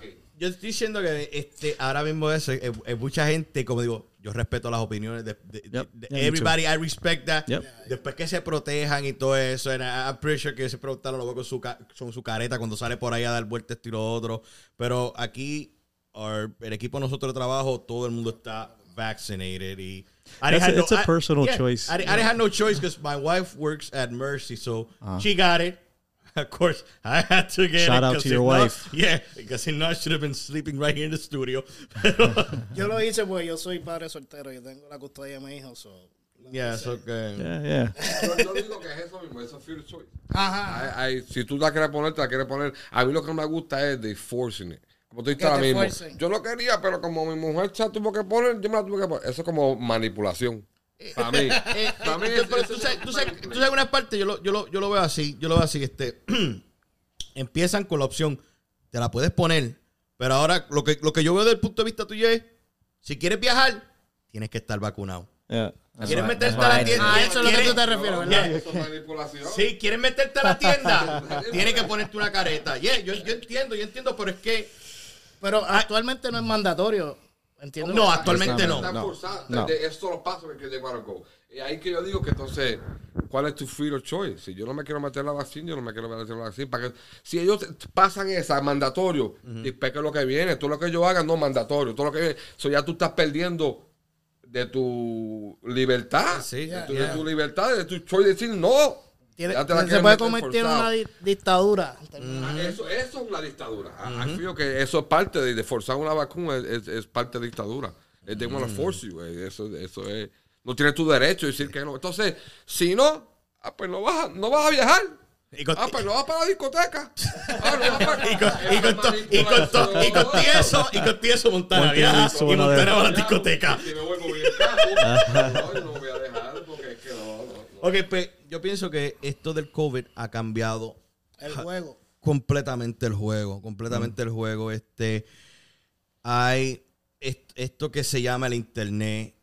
qué?
Yo estoy diciendo que este, ahora mismo eso, eh, eh, mucha gente, como digo, yo respeto las opiniones de, de- de-
Yep.
de
Yeah,
everybody, I respect that.
Yep.
Después que se protejan y todo eso, and I- I'm pretty sure que ese productor lo ve con su, con su careta cuando sale por ahí a dar vueltas esto y lo otro. Pero aquí, our- el equipo de nosotros de trabajo, todo el mundo está vaccinated y I didn't
That's a-
have
it's a personal choice.
I, I didn't have no choice because my wife works at Mercy, so
Ah.
she got it. *laughs* Of course, I had to get it.
Shout
it,
out
'cause
to your
if not-
wife. *laughs*
yeah, because if not, I should have been sleeping right here in the studio. *laughs*
Yo lo hice porque yo soy padre soltero y tengo la custodia de mi hijo. So.
yeah, so que.
Yeah, yeah.
Yo, yo digo que es eso mismo, eso es fear choice.
Ajá.
Hay- hay- si tú la quieres poner, te la quieres poner. A mí lo que no me gusta es de forcing it. Como tú dices ahora mismo.
fuercen.
Yo lo quería, pero como mi mujer se tuvo que poner, yo me la tuve que poner. Eso es como manipulación. Para mí. *laughs*
Eh,
Para mí
eh,
es-
pero
eso
tú
es
sabes, tú sabes,
manipulación.
tú sabes una parte, yo lo, yo, lo, yo lo veo así, yo lo veo así, este, *clears throat* empiezan con la opción, te la puedes poner, pero ahora lo que, lo que yo veo desde el punto de vista tuyo es, si quieres viajar, tienes que estar vacunado.
Yeah.
¿Quieres meterte a la tienda?
Ah, eso es lo que
¿Quieres-
tú te refieres, ¿verdad?
Eso es manipulación.
Sí, quieres meterte a la tienda, *laughs* tienes que ponerte una careta. Yeah, yo, yo entiendo, yo entiendo, pero es que
Pero actualmente no es mandatorio. Entiendo.
No, actualmente no.
Está
no.
De- Eso los pasos que they wanna go. Y ahí que yo digo que entonces, ¿cuál es tu free of choice? Si yo no me quiero meter la vacuna, yo no me quiero meter la vacuna. Para que, si ellos pasan esa mandatorio, después que lo que viene, todo lo que yo haga no mandatorio, todo lo que viene, so ya tú estás perdiendo de tu libertad,
Sí,
de, tu,
yeah.
de tu libertad, de tu choice de decir no.
Tiene-
Ya te la
se puede convertir en una di- dictadura.
Ah, Eso, eso es una dictadura. I feel que eso es parte de, de forzar una vacuna, es, es- es parte de dictadura. Es de wanna force you, eh, Eso, eso es. No tienes tu derecho a decir que no. Entonces, si no, ah, pues no vas a, no vas a viajar.
Y con-
ah, pues no vas para la discoteca. *laughs* Ah, no vas para-
y con, y con to- y con to- y con todo eso, y con Montana viaja, y
a ver.
Montana va a la discoteca.
Si me vuelvo bien cajo, *laughs* no, yo no voy a dejar porque es que no, no, no.
Ok, pues yo pienso que esto del COVID ha cambiado
El juego.
completamente el juego, completamente el juego. Este, hay est- esto que se llama el internet.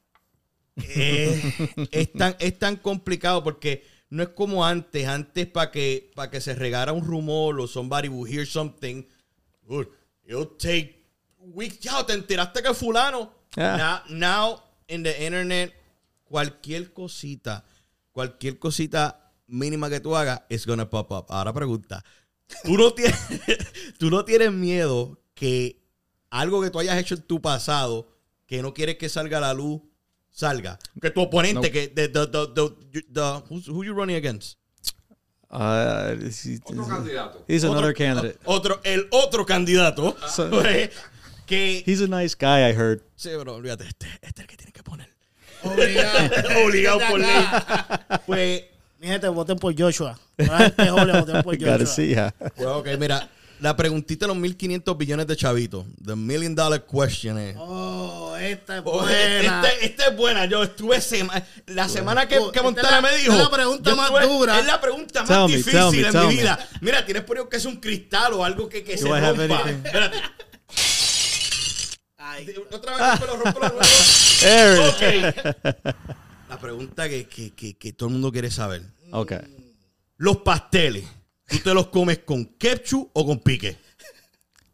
Eh, *laughs* es, tan, es tan complicado porque no es como antes. Antes para que, para que se regara un rumor o somebody will hear something, uh, it'll take weeks. Ya, te enteraste que fulano.
Yeah.
Now, now in the internet, cualquier cosita, cualquier cosita mínima que tú hagas, es gonna pop up. Ahora pregunta, ¿tú no tienes, *laughs* tú no tienes miedo que algo que tú hayas hecho en tu pasado, que no quieres que salga a la luz, salga? Que tu oponente,
No.
que the, the, the, the, the- who's- who you running against?
Uh, he-
Otro candidato.
he's
Otro-
another candidate.
Otro, el otro candidato,
So-
pues, que...
He's a nice guy, I heard.
Sí, pero olvídate, este, este es el que tiene que poner.
Obligado.
Obligado por ley. Pues,
Mi gente, voten por Joshua. La gente joven, voten por
You gotta
Joshua.
see, yeah.
pues, ok, mira, la preguntita de los 1500 billones de chavitos, the million dollar question es...
Oh, esta es
Oh,
buena.
Este, esta es buena. Yo estuve sema- la semana que,
Oh,
que
esta
Montana
es la-
me dijo.
es la pregunta más
estuve-
dura.
Es la pregunta más
Tell
difícil
me,
en mi
me.
vida. Mira, tienes por que es un cristal o algo que, que se rompa. Espérate.
Ay,
Otra vez rompo, lo rompo, lo rompo. *laughs*
There.
Ok. *laughs* La pregunta que, que, que, que todo el mundo quiere saber.
Okay.
Los pasteles, ¿tú te los comes con ketchup o con pique?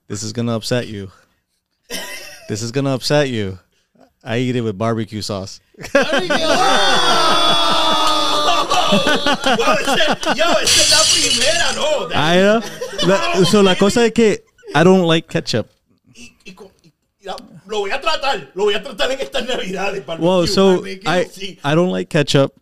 This is gonna upset you. This is gonna upset you. I eat it with barbecue sauce. *laughs*
Wow, ese- yo, esa es la primera, no.
I know. La- so la cosa es que I don't like ketchup.
Lo voy a tratar, lo voy a tratar en estas navidades. barbecue,
Well, so I. I don't like ketchup.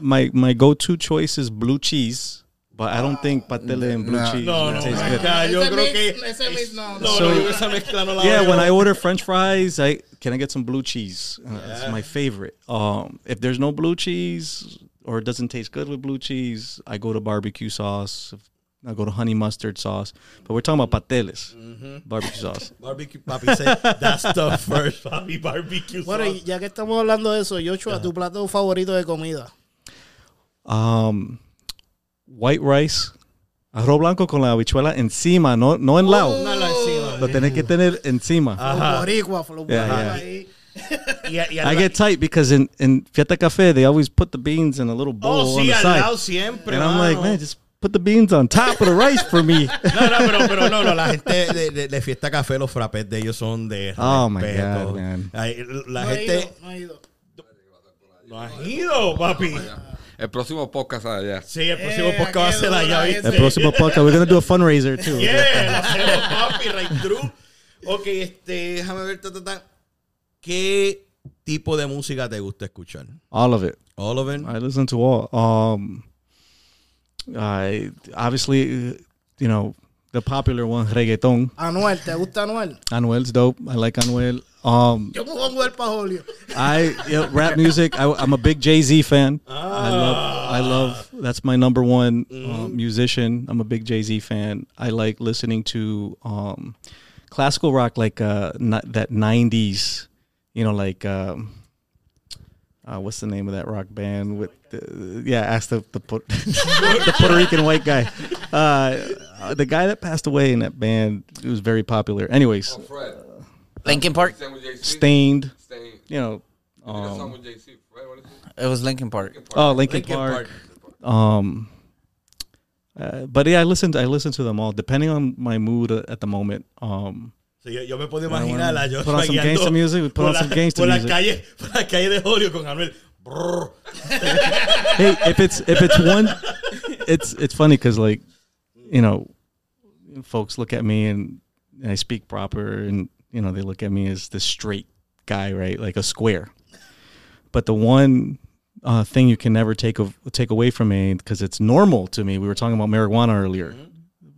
My my go-to choice is blue cheese, but I don't think patele and blue
No.
cheese
No, no,
tastes
my
good.
God, yo
Ese
creo
mix-
que
ese mix no,
no,
So-
no, esa mezcla no la
Yeah, when I order French fries, I can I get some blue cheese. Uh, It's my favorite. Um, if there's no blue cheese or it doesn't taste good with blue cheese, I go to barbecue sauce. I go to honey mustard sauce. But we're talking about pateles, barbecue sauce. *laughs*
Barbecue, papi, say, that's the *laughs* first, papi, barbecue
Bueno, y
sauce.
ya que estamos hablando de eso, Joshua, tu plato favorito de comida.
Um, white rice, arroz blanco con la habichuela encima, no no en lado.
Una la encima.
Lo tenés que tener encima.
Los boricuas, los
Yeah,
boricuas
yeah.
I
Y, y
I get tight because in in Fiesta Cafe they always put the beans in a little bowl
Oh,
on
sí,
the
al
side.
lado siempre,
And I'm like, man, just put the beans on top of the rice for me. *laughs*
No, no, pero, pero no, no, la gente de, de- de Fiesta Café, los frappés de ellos son de
Oh, my. God, man.
Ay, la
No
gente...
ido, no he ido.
No has ido, papi.
El próximo podcast allá.
Sí, el próximo
Eh,
podcast va a ser allá, ¿viste?
El próximo podcast, we're gonna do a fundraiser too.
Yeah, hacemos, papi, right through. Ok, este, déjame ver, ta, ta, ta. ¿Qué tipo de música te gusta escuchar?
All of it.
All of it.
I listen to all. Um, Uh, obviously, uh, you know, the popular one, reggaeton.
Anuel, ¿te gusta Anuel?
Anuel's dope. I like Anuel. Um,
Yo me pongo el pa' Julio.
I yeah, rap music. I, I'm a big Jay Z fan. I love. I love. That's my number one um, musician. I'm a big Jay Z fan. I like listening to um, classical rock, like uh, that '90s. You know, like um, uh, what's the name of that rock band with? The, yeah, ask the the, *laughs* the Puerto Rican white guy. Uh, the guy that passed away in that band. It was very popular. Anyways,
Oh, Fred.
Linkin Park.
Same with Jay
Z.
Stained.
You know.
You did a song
Um,
with Jay Z. Fred, what is it?
It was Linkin Park.
Oh, Lincoln,
Linkin
Park. Um, uh, but yeah, I listened. To, I listen to them all, depending on my mood uh, at the moment. Um,
Sí, yo, yo me puedo imaginar a yo
put on some
guiando
gangsta music, put on
la-
some gangsta
por la
music.
calle, *laughs* por la calle de Julio con Anuel. *laughs*
Hey, if it's if it's one, it's it's funny because like, you know, folks look at me and, I speak proper, and you know they look at me as this straight guy, right, like a square. But the one uh, thing you can never take of, take away from me because it's normal to me. We were talking about marijuana earlier.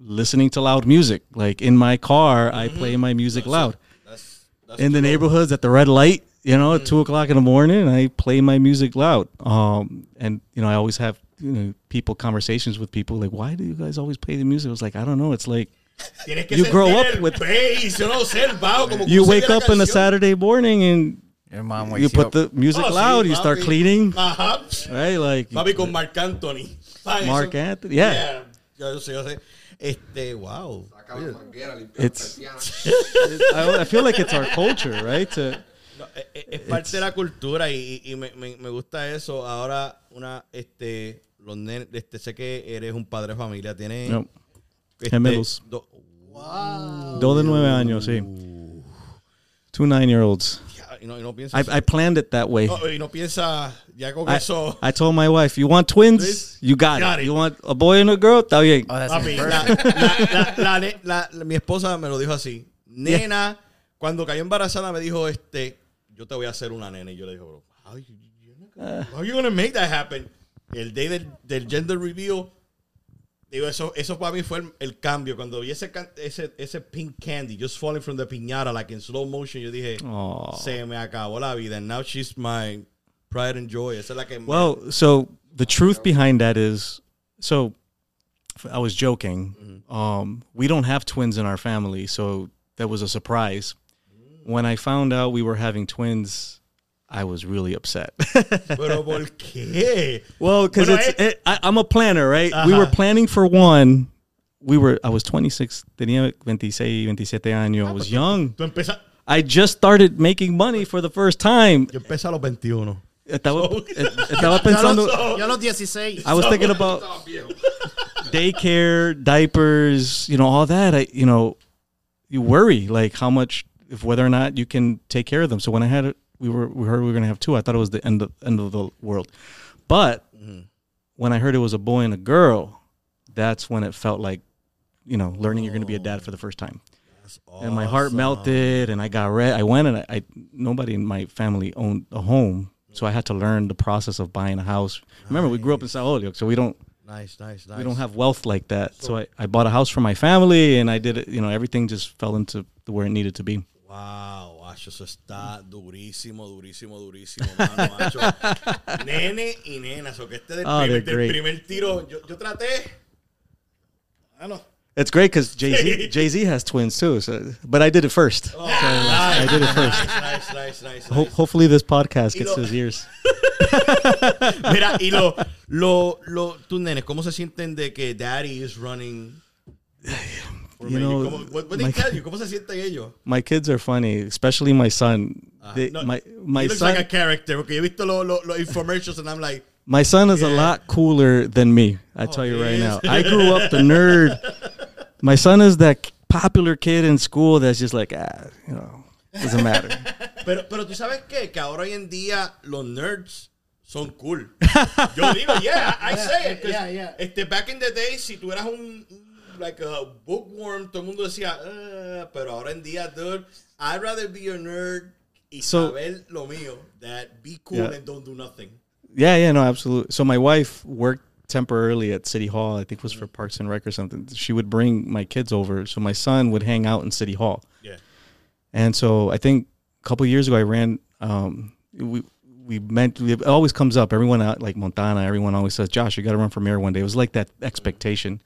Listening to loud music, like in my car, I play my music loud.
That's, that's
in the neighborhoods at the red light, you know, at two o'clock in the morning, I play my music loud. Um, and you know, I always have you know people conversations with people like, why do you guys always play the music? I was like, I don't know. It's like you grow up with-
bass, yo no sé, bajo, como
you wake up on a. Saturday morning and
Your mom wakes
you put
up.
the music
Oh, sí,
loud, you start
papi.
cleaning,
Ajá.
right? Like
Papi con Marc Anthony.
Mark? Anthony, yeah.
Yeah. Yo sé, yo sé. Este, wow.
Saca la manguera, limpia
It's- *laughs* I, I feel like it's our culture, right? To,
No, e- e- es, parte de la cultura y, y me, me- me gusta eso. Ahora, una, este, los nenes, este, sé que eres un padre de familia, tienes
no,
este,
gemelos.
do-
dos de nueve años, sí. Two nine-year-olds.
y no, y no
I, I planned it that way.
no, y no piensa ya con
I,
eso.
I told my wife, "You want twins? You got,
Got
it.
it.
You want a boy and a girl? Está bien."
Oh, that's
Papi, la, la- la- la ne- la- la- mi esposa me lo dijo así. Nena, cuando cayó embarazada me dijo, este, yo te voy a hacer una nena. Y yo le dije, bro, how you, gonna- how you gonna make that happen? El day del, del gender reveal, digo, eso, eso para mí fue el, el cambio. Cuando vi ese, ese, ese pink candy just falling from the piñata, like in slow motion, yo dije,
Aw.
se me acabó la vida. And now she's my pride and joy. Esa es la que me-
Well, so the truth behind that is, so I was joking. Um, we don't have twins in our family, so that was a surprise. When I found out we were having twins, I was really upset. *laughs*
Pero ¿por qué?
well, because
Bueno,
it's
eh-
it, I, I'm a planner, right? We were planning for one. We were. I was 26. Tenía 26, 27 años. I was young.
Tú empiezas,
I just started making money for the first time.
yo empecé a los 21.
Estaba,
So-
estaba *laughs* pensando.
los, yo los 16.
I was thinking about *laughs* daycare, diapers, you know, all that. I, you know, you worry like how much, if whether or not you can take care of them. So when I had it, we were we heard we were gonna have two. I thought it was the end of end of the world, but mm-hmm. when I heard it was a boy and a girl, that's when it felt like, you know, learning you're gonna be a dad for the first time. And my heart melted, and I got red. I went and I, I nobody in my family owned a home, so I had to learn the process of buying a house. Remember, we grew up in South Holyoke, so we don't
Nice, nice, nice.
we don't have wealth like that. So, I, I bought a house for my family and I did it, you know, everything just fell into the where it needed to be.
Wow, macho, eso está durísimo, durísimo, durísimo, mano, macho. *laughs* Nene y nena, so que este del,
Oh,
primer, del tiro, yo, yo traté. Ah, no.
It's great because Jay Z Jay Z has twins too. So, but I did it first. So, I did it first.
Nice, nice, nice,
Ho-
nice.
hopefully this podcast gets
lo-
to his ears. *laughs*
Mira, y lo, lo, lo, tus nenes, ¿cómo se sienten de que daddy is running? For
You know,
¿Cómo- what, what they
my-
tell you? ¿Cómo se sienten ellos?
My kids are funny, especially my son. They-
No,
my my
he looks
son
like a character, porque yo he visto los los- los infomercials and I'm like,
my son is a lot cooler than me. I tell you right
is?
now. *laughs* I grew up the nerd. My son is that popular kid in school that's just like ah, you know, doesn't matter. *laughs*
Pero, pero tú sabes qué? Que ahora hoy en día los nerds son cool. *laughs* Yo digo, yeah, I say it. 'cause,
Yeah, yeah.
Este, back in the day, si tú eras un, un- like a bookworm, todo el mundo decía, "Ah", pero ahora en día, dude, I'd rather be a nerd y
So-
saber lo mío, that be cool
Yeah.
and don't do nothing.
Yeah, yeah, no, absolutely. So my wife worked temporarily at City Hall. I think it was for Parks and Rec or something. She would bring my kids over, so my son would hang out in City Hall.
Yeah.
And so I think a couple years ago I ran. Um, we we meant it always comes up. Everyone out like Montana, everyone always says, "Josh, you got to run for mayor one day." It was like that expectation.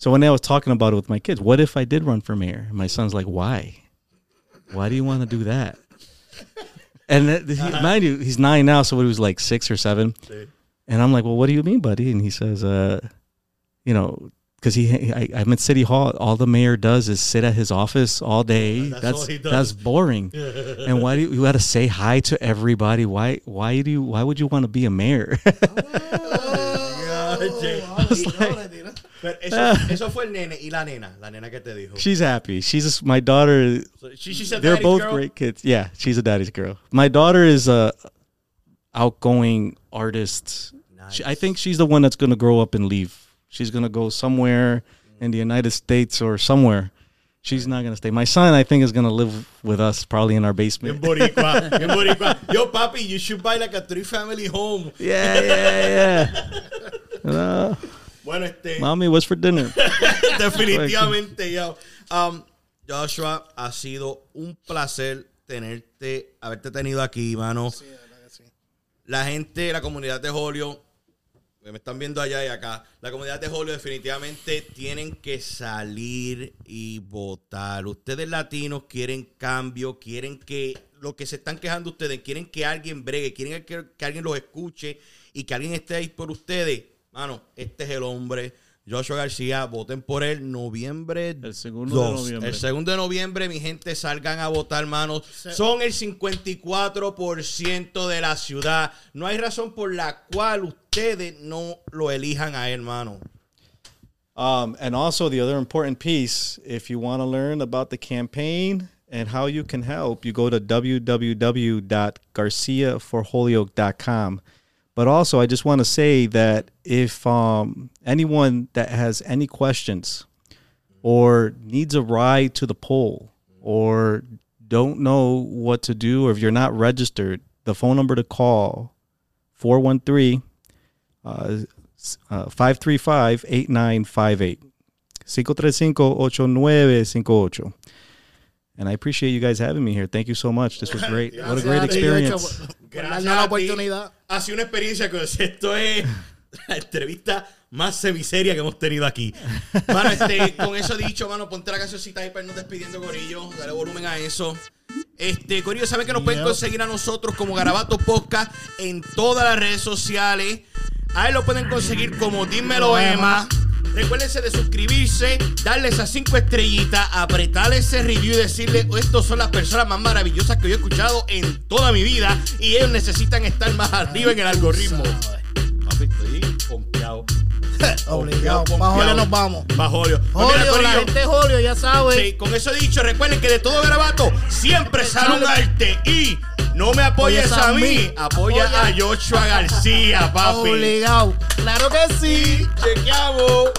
So when I was talking about it with my kids. What if I did run for mayor? And my son's like, "Why? Why do you want to do that?" And that, he, mind you, he's nine now, so he was like six or seven. And I'm like, "Well, what do you mean, buddy?" And he says, "Uh, you know." Because he, I, I'm at City Hall. All the mayor does is sit at his office all day.
That's
That's
all
that's boring. *laughs* and why do you, you got to say hi to everybody? Why why do you why would you want to be a mayor? *laughs* *laughs*
Pero eso, ah. eso fue el nene y la nena, la nena que te dijo.
she's happy. She's just, my daughter.
So she, she said
They're both
girl?
great kids. Yeah, she's a daddy's girl. My daughter is a outgoing artist. She, I think she's the one that's gonna grow up and leave. She's gonna go somewhere in the United States or somewhere. She's not gonna stay. My son, I think, is gonna live with us, probably in our
Bien
basement.
boricua, *laughs* bien boricua. Yo, papi, you should buy like a three family home.
Yeah, yeah, yeah. *laughs*
Bueno, este,
mommy, what's for dinner? *laughs*
definitivamente, yo. Um, Joshua, ha sido un placer tenerte, haberte tenido aquí, mano. La gente, la comunidad de Holio, que me están viendo allá y acá, la comunidad de Holio definitivamente tienen que salir y votar. Ustedes latinos quieren cambio, quieren que lo que se están quejando ustedes, quieren que alguien bregue, quieren que, que alguien los escuche y que alguien esté ahí por ustedes. Mano, este es el hombre. Joshua García, voten por él noviembre
El segundo de
2.
noviembre.
El segundo de noviembre, mi gente, salgan a votar, manos. Son el 54% de la ciudad. No hay razón por la cual ustedes no lo elijan a él, hermano.
Um, and also the other important piece, if you want to learn about the campaign and how you can help, you go to www.garciaforholyoke.com. But also, I just want to say that if um, anyone that has any questions or needs a ride to the poll or don't know what to do or if you're not registered, the phone number to call 413 uh, uh, 535-8958. 535-8958. And I appreciate you guys having me here. Thank you so much. This was great. *laughs* What a great
Gracias a ti,
experience.
Yocho, por- por
Gracias
darnos la
a ti.
oportunidad.
Ha sido una experiencia que esto es *laughs* la entrevista más semiseria que hemos tenido aquí. Mano, este, con eso dicho, mano, ponte la cancioncita ahí para irnos despidiendo, Corillo. Dale volumen a eso. Este, Corillo, saben que nos pueden conseguir a nosotros como Garabato Podcast en todas las redes sociales. Ahí lo pueden conseguir como Dímelo Emma. Recuérdense de suscribirse, darle esas cinco estrellitas, apretar ese review y decirle, estos son las personas más maravillosas que yo he escuchado en toda mi vida y ellos necesitan estar más arriba en el algoritmo. Estoy pompeado. *laughs*
Obligado.
Pompeado.
nos vamos.
Pues mira,
Julio, la gente Julio ya sabe.
Sí, con eso dicho, recuerden que de todo garabato siempre sale un arte y no me apoyes a mí, apoya a
Apoya.
Joshua García, papi.
Obligado. Claro que sí.
Chequeamos.